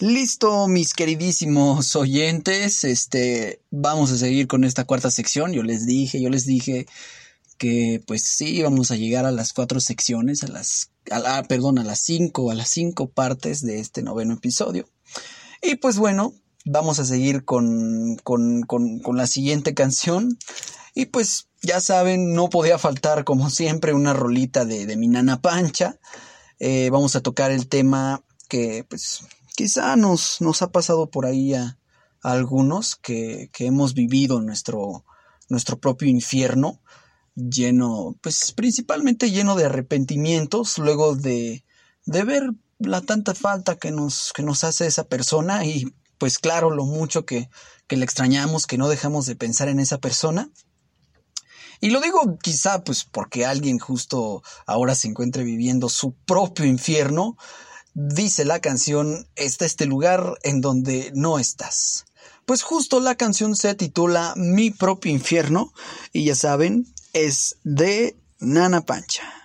Listo, mis queridísimos oyentes, este, vamos a seguir con esta cuarta sección. Yo les dije, yo les dije que pues sí, vamos a llegar a las cuatro secciones, a las, a perdón, a las cinco, a las cinco partes de este noveno episodio. Y pues bueno, vamos a seguir con, con, con, con la siguiente canción. Y pues ya saben, no podía faltar como siempre una rolita de, de mi nana Pancha. Eh, vamos a tocar el tema que pues quizá nos, nos ha pasado por ahí a, algunos que, que, hemos vivido nuestro, nuestro propio infierno lleno, pues principalmente lleno de arrepentimientos luego de, de ver la tanta falta que nos, que nos hace esa persona y pues claro, lo mucho que, que le extrañamos, que no dejamos de pensar en esa persona. Y lo digo quizá pues porque alguien justo ahora se encuentre viviendo su propio infierno, dice la canción, está este lugar en donde no estás. Pues justo la canción se titula Mi propio infierno y ya saben, es de Nana Pancha.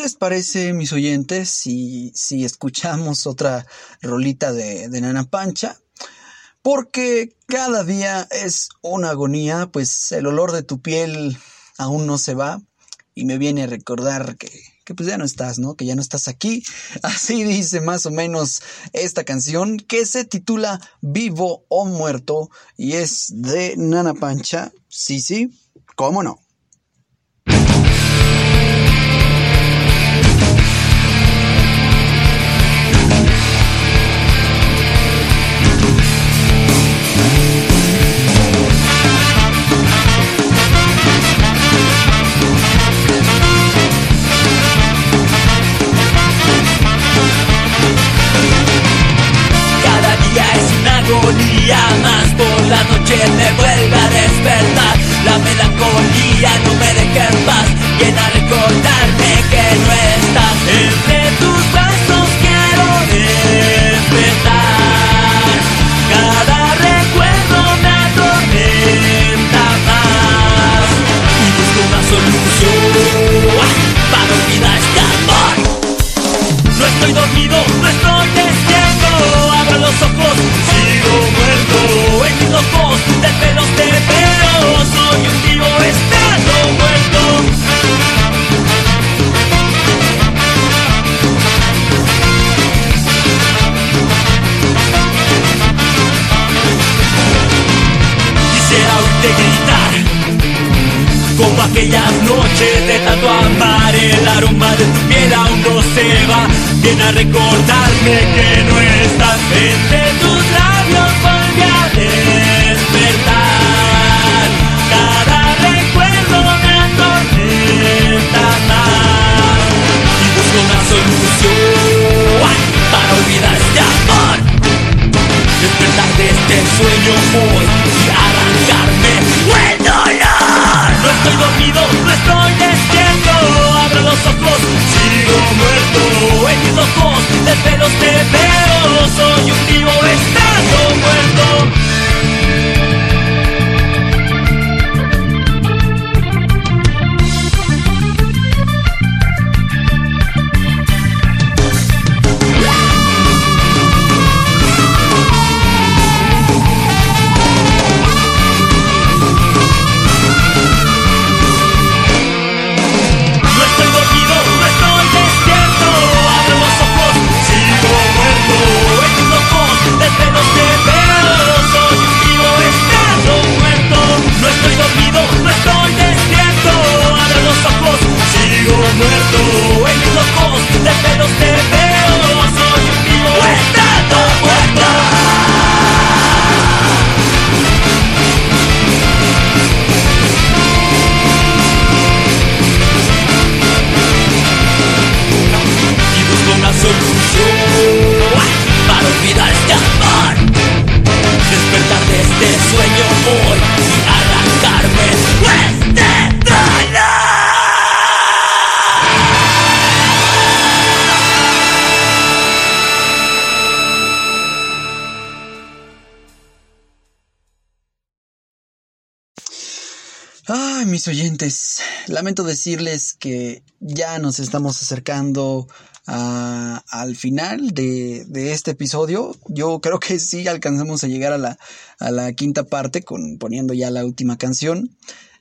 Les parece, mis oyentes, si, si escuchamos otra rolita de, Nana Pancha? Porque cada día es una agonía, pues el olor de tu piel aún no se va y me viene a recordar que, que pues ya no estás, ¿no? Que ya no estás aquí. Así dice más o menos esta canción que se titula Vivo o Muerto y es de Nana Pancha. Sí, sí, cómo no. La noche me vuelve a despertar. La melancolía no me deja en paz. Viene a recordarme aquellas noches de tanto amar El aroma de tu piel aún no se va. Viene a recordarme que no estás entre estoy dormido, no estoy despierto Abro los ojos, sigo muerto En mis ojos de pelos te veo mis oyentes, lamento decirles que ya nos estamos acercando a- al final de, de este episodio. Yo creo que sí alcanzamos a llegar a la, a la quinta parte con poniendo ya la última canción.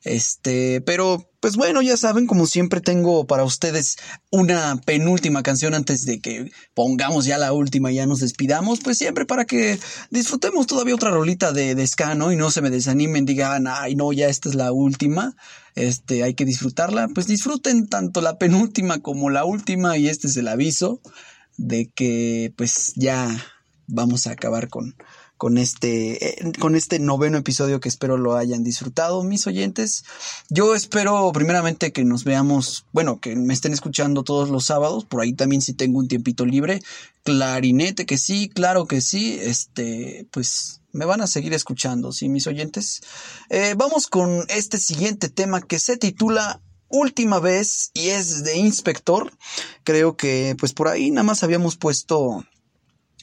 Este, pero pues bueno, ya saben, como siempre tengo para ustedes una penúltima canción antes de que pongamos ya la última y ya nos despidamos, pues siempre para que disfrutemos todavía otra rolita de, de ¿no? Y no se me desanimen, digan, ay, no, ya esta es la última, este, hay que disfrutarla, pues disfruten tanto la penúltima como la última y este es el aviso de que pues ya vamos a acabar con, con este, eh, con este noveno episodio que espero lo hayan disfrutado, mis oyentes. Yo espero primeramente que nos veamos, bueno, que me estén escuchando todos los sábados, por ahí también si tengo un tiempito libre. Clarinete que sí, claro que sí, este, pues me van a seguir escuchando, ¿sí, mis oyentes? Eh, vamos con este siguiente tema que se titula Última vez y es de Inspector. Creo que pues por ahí nada más habíamos puesto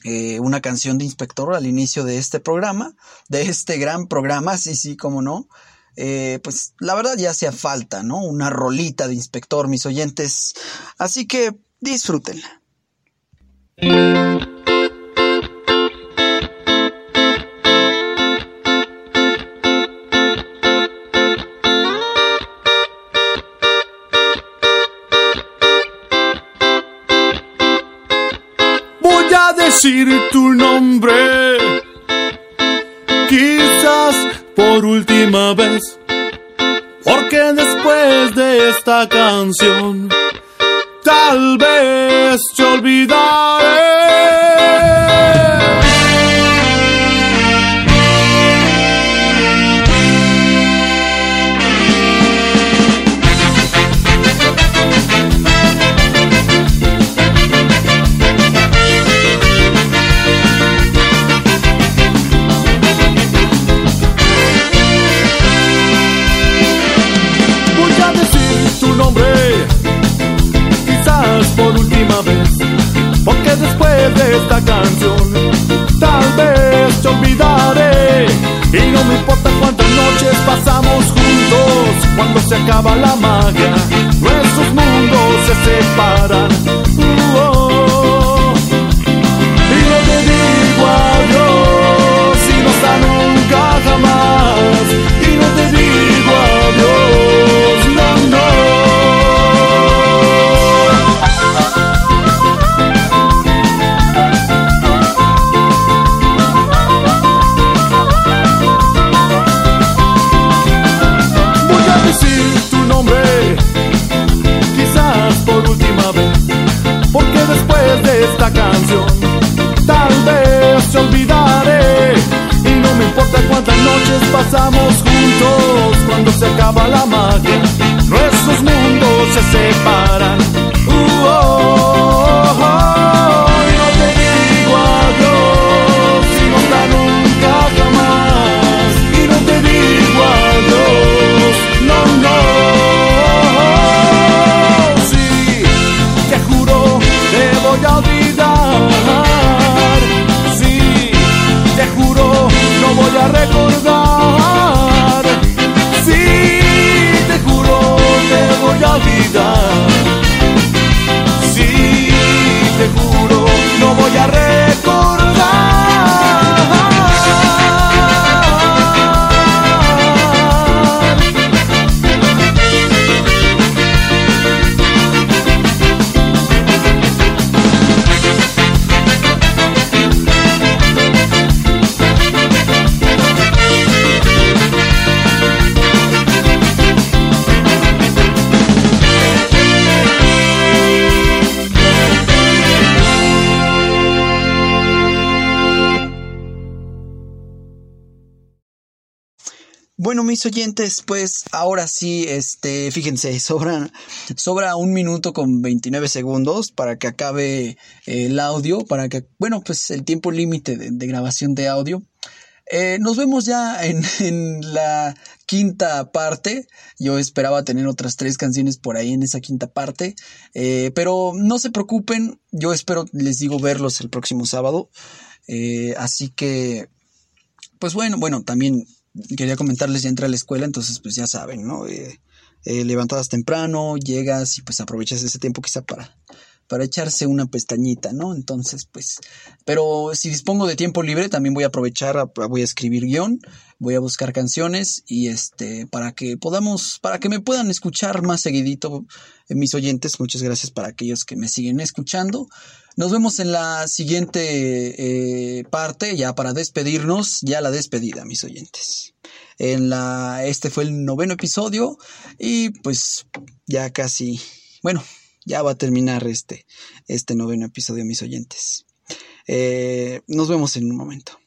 eh, una canción de Inspector al inicio de este programa, de este gran programa, sí, sí, cómo no. eh, pues la verdad ya hacía falta, ¿no? Una rolita de inspector, mis oyentes. Así que disfrútenla. A decir tu nombre, quizás por última vez, porque después de esta canción, tal vez te olvidaré. Pasamos juntos, cuando se acaba la magia, nuestros mundos se separan. Noches pasamos juntos, cuando se acaba la magia, nuestros mundos se separan. Uh, oh, oh, oh. Bueno, mis oyentes, pues ahora sí, este, fíjense, sobra, sobra un minuto con 29 segundos para que acabe el audio, para que, bueno, pues el tiempo límite de, grabación de audio. Eh, nos vemos ya en, la quinta parte. Yo esperaba tener otras tres canciones por ahí en esa quinta parte. Eh, pero no se preocupen. Yo espero, les digo, verlos el próximo sábado. Eh, así que, pues bueno, bueno, también quería comentarles, ya entré a la escuela, entonces pues ya saben, ¿no? Eh, eh, levantadas temprano, llegas y pues aprovechas ese tiempo quizá para, para echarse una pestañita, ¿no? Entonces, pues, pero si dispongo de tiempo libre, también voy a aprovechar, voy a escribir guion, voy a buscar canciones y este, para que podamos, para que me puedan escuchar más seguidito, eh, mis oyentes, muchas gracias para aquellos que me siguen escuchando. Nos vemos en la siguiente eh, parte, ya para despedirnos, ya la despedida, mis oyentes. En la, este fue el noveno episodio y pues ya casi, bueno, ya va a terminar este, este noveno episodio, mis oyentes. Eh, nos vemos en un momento.